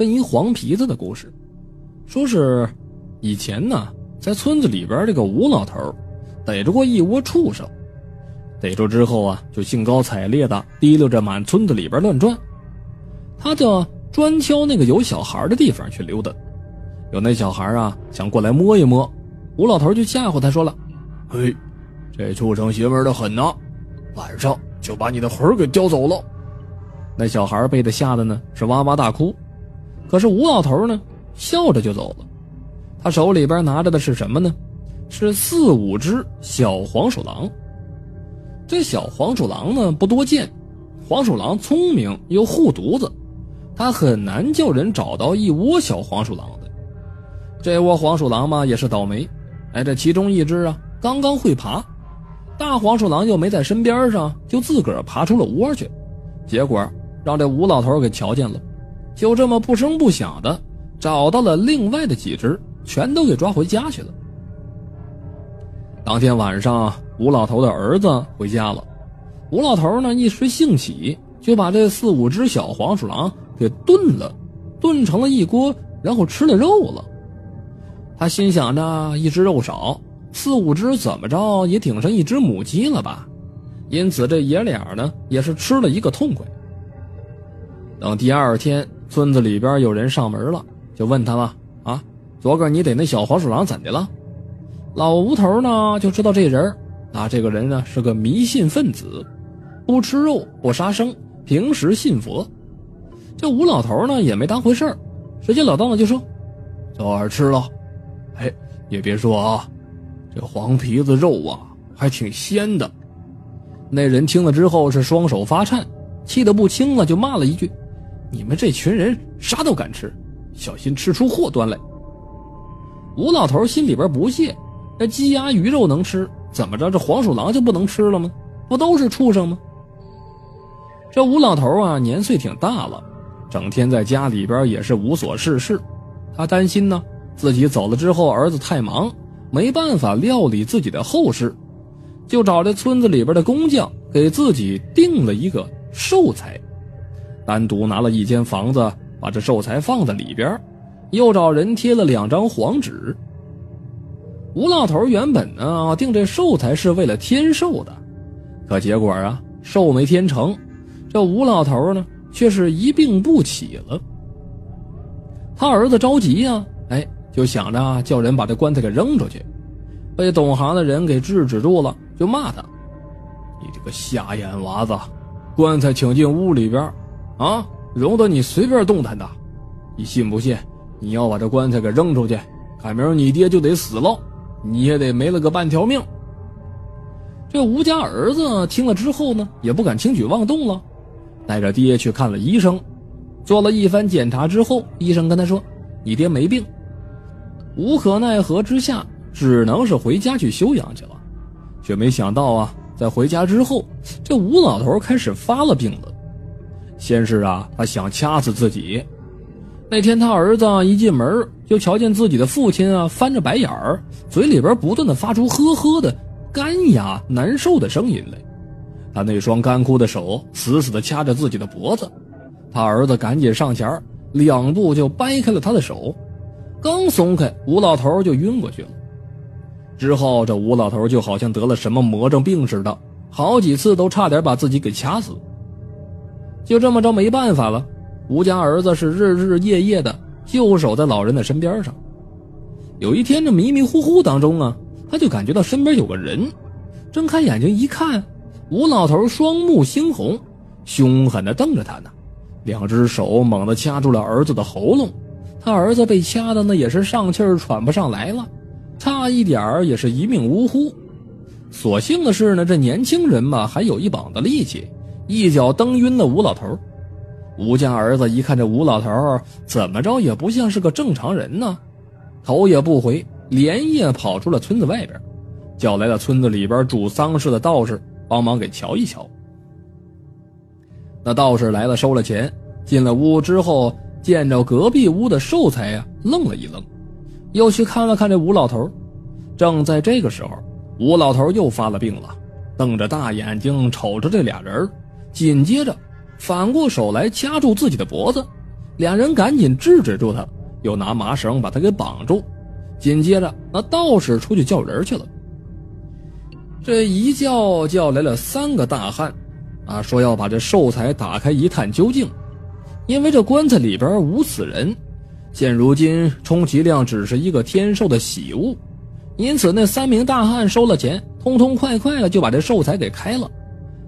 跟一黄皮子的故事，说是以前呢，在村子里边这个吴老头逮着过一窝畜生，逮住之后啊，就兴高采烈的提溜着满村子里边乱转，他就专挑那个有小孩的地方去溜达。有那小孩啊，想过来摸一摸，吴老头就吓唬他说了：“嘿，这畜生邪门的很呐，晚上就把你的魂给叼走了。”那小孩被他吓得呢是哇哇大哭，可是吴老头呢笑着就走了。他手里边拿着的是什么呢？是四五只小黄鼠狼。这小黄鼠狼呢不多见，黄鼠狼聪明又护犊子，它很难叫人找到一窝小黄鼠狼的。这窝黄鼠狼嘛也是倒霉，哎，这其中一只啊刚刚会爬，大黄鼠狼又没在身边上，就自个儿爬出了窝去，结果。让这吴老头给瞧见了，就这么不声不响的找到了另外的几只，全都给抓回家去了。当天晚上，吴老头的儿子回家了，吴老头呢一时兴起，就把这四五只小黄鼠狼给炖了，炖成了一锅，然后吃了肉了。他心想着，一只肉少，四五只怎么着也顶上一只母鸡了吧？因此，这爷俩呢也是吃了一个痛快。等第二天，村子里边有人上门了，就问他了：“啊，昨个你逮那小黄鼠狼怎的了？”老吴头呢就知道这人，啊，这个人呢是个迷信分子，不吃肉，不杀生，平时信佛。这吴老头呢也没当回事儿，直接了当的就说：“昨儿吃了，哎，也别说啊，这黄皮子肉啊还挺鲜的。”那人听了之后是双手发颤，气得不轻了，就骂了一句。你们这群人啥都敢吃，小心吃出祸端来。吴老头心里边不屑，这鸡鸭鱼肉能吃，怎么着这黄鼠狼就不能吃了吗？不都是畜生吗？这吴老头啊，年岁挺大了，整天在家里边也是无所事事。他担心呢，自己走了之后儿子太忙，没办法料理自己的后事，就找这村子里边的工匠给自己定了一个寿材。单独拿了一间房子，把这寿材放在里边，又找人贴了两张黄纸。吴老头原本呢定这寿材是为了添寿的，可结果啊寿没添成，这吴老头呢却是一病不起了。他儿子着急呀，哎，就想着叫人把这棺材给扔出去，被懂行的人给制止住了，就骂他：“你这个瞎眼娃子，棺材请进屋里边。”啊，容得你随便动弹的？你信不信？你要把这棺材给扔出去，看明你爹就得死了，你也得没了个半条命。这吴家儿子听了之后呢，也不敢轻举妄动了，带着爹去看了医生，做了一番检查之后，医生跟他说：“你爹没病。”无可奈何之下，只能是回家去休养去了，却没想到啊，在回家之后，这吴老头开始发了病了。先是啊，他想掐死自己。那天他儿子一进门，就瞧见自己的父亲啊翻着白眼儿，嘴里边不断的发出呵呵的干哑难受的声音来。他那双干枯的手死死的掐着自己的脖子。他儿子赶紧上前，两步就掰开了他的手。刚松开，吴老头就晕过去了。之后，这吴老头就好像得了什么魔怔病似的，好几次都差点把自己给掐死。就这么着，没办法了。吴家儿子是日日夜夜的就守在老人的身边上。有一天，这迷迷糊糊当中啊，他就感觉到身边有个人。睁开眼睛一看，吴老头双目猩红，凶狠地瞪着他呢，两只手猛地掐住了儿子的喉咙。他儿子被掐的呢也是上气儿喘不上来了，差一点儿也是一命呜呼。所幸的是呢，这年轻人嘛还有一膀子力气。一脚蹬晕了吴老头，吴家儿子一看这吴老头怎么着也不像是个正常人呢，头也不回，连夜跑出了村子外边，叫来了村子里边主丧事的道士帮忙给瞧一瞧。那道士来了，收了钱，进了屋之后，见着隔壁屋的寿材呀，愣了一愣，又去看了看这吴老头。正在这个时候，吴老头又发了病了，瞪着大眼睛瞅着这俩人紧接着，反过手来掐住自己的脖子，两人赶紧制止住他，又拿麻绳把他给绑住。紧接着，那道士出去叫人去了。这一叫叫来了三个大汉，啊，说要把这寿材打开一探究竟。因为这棺材里边无死人，现如今充其量只是一个天寿的喜物，因此那三名大汉收了钱，痛痛快快的就把这寿材给开了。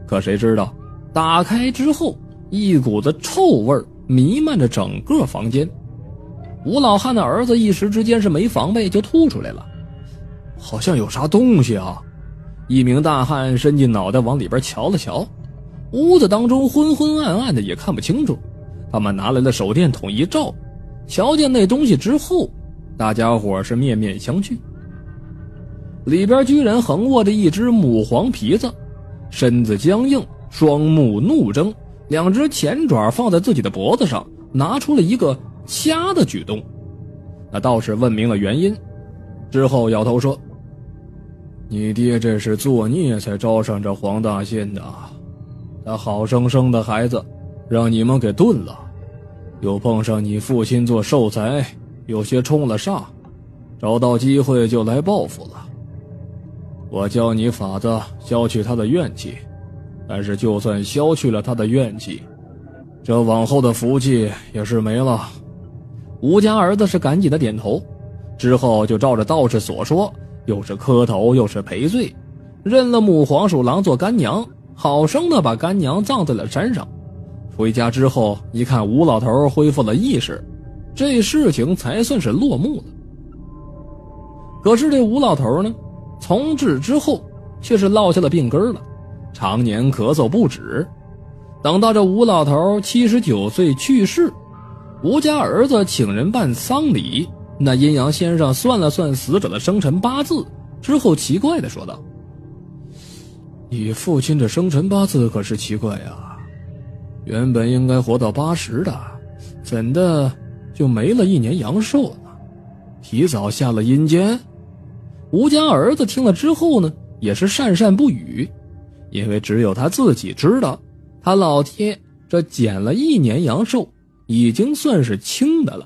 可谁知道，打开之后，一股子臭味弥漫着整个房间。吴老汉的儿子一时之间是没防备，就吐出来了，好像有啥东西啊！一名大汉伸进脑袋往里边瞧了瞧，屋子当中昏昏暗暗的，也看不清楚。他们拿来了手电筒一照，瞧见那东西之后，大家伙是面面相觑。里边居然横卧着一只母黄皮子，身子僵硬，双目怒睁，两只前爪放在自己的脖子上，拿出了一个。瞎的举动，那道士问明了原因，之后摇头说：“你爹这是作孽才招上这黄大仙的，他好生生的孩子，让你们给炖了，又碰上你父亲做寿材，有些冲了煞，找到机会就来报复了。我教你法子消去他的怨气，但是就算消去了他的怨气，这往后的福气也是没了。”吴家儿子是赶紧的点头，之后就照着道士所说，又是磕头又是赔罪，认了母黄鼠狼做干娘，好生的把干娘葬在了山上。回家之后一看，吴老头恢复了意识，这事情才算是落幕了。可是这吴老头呢，从治之后却是落下了病根了，常年咳嗽不止。等到这吴老头七十九岁去世。吴家儿子请人办丧礼，那阴阳先生算了算死者的生辰八字之后，奇怪的说道：“你父亲的生辰八字可是奇怪呀，原本应该活到八十的，怎的就没了一年阳寿呢？提早下了阴间。”吴家儿子听了之后呢，也是讪讪不语，因为只有他自己知道，他老天这减了一年阳寿。已经算是轻的了。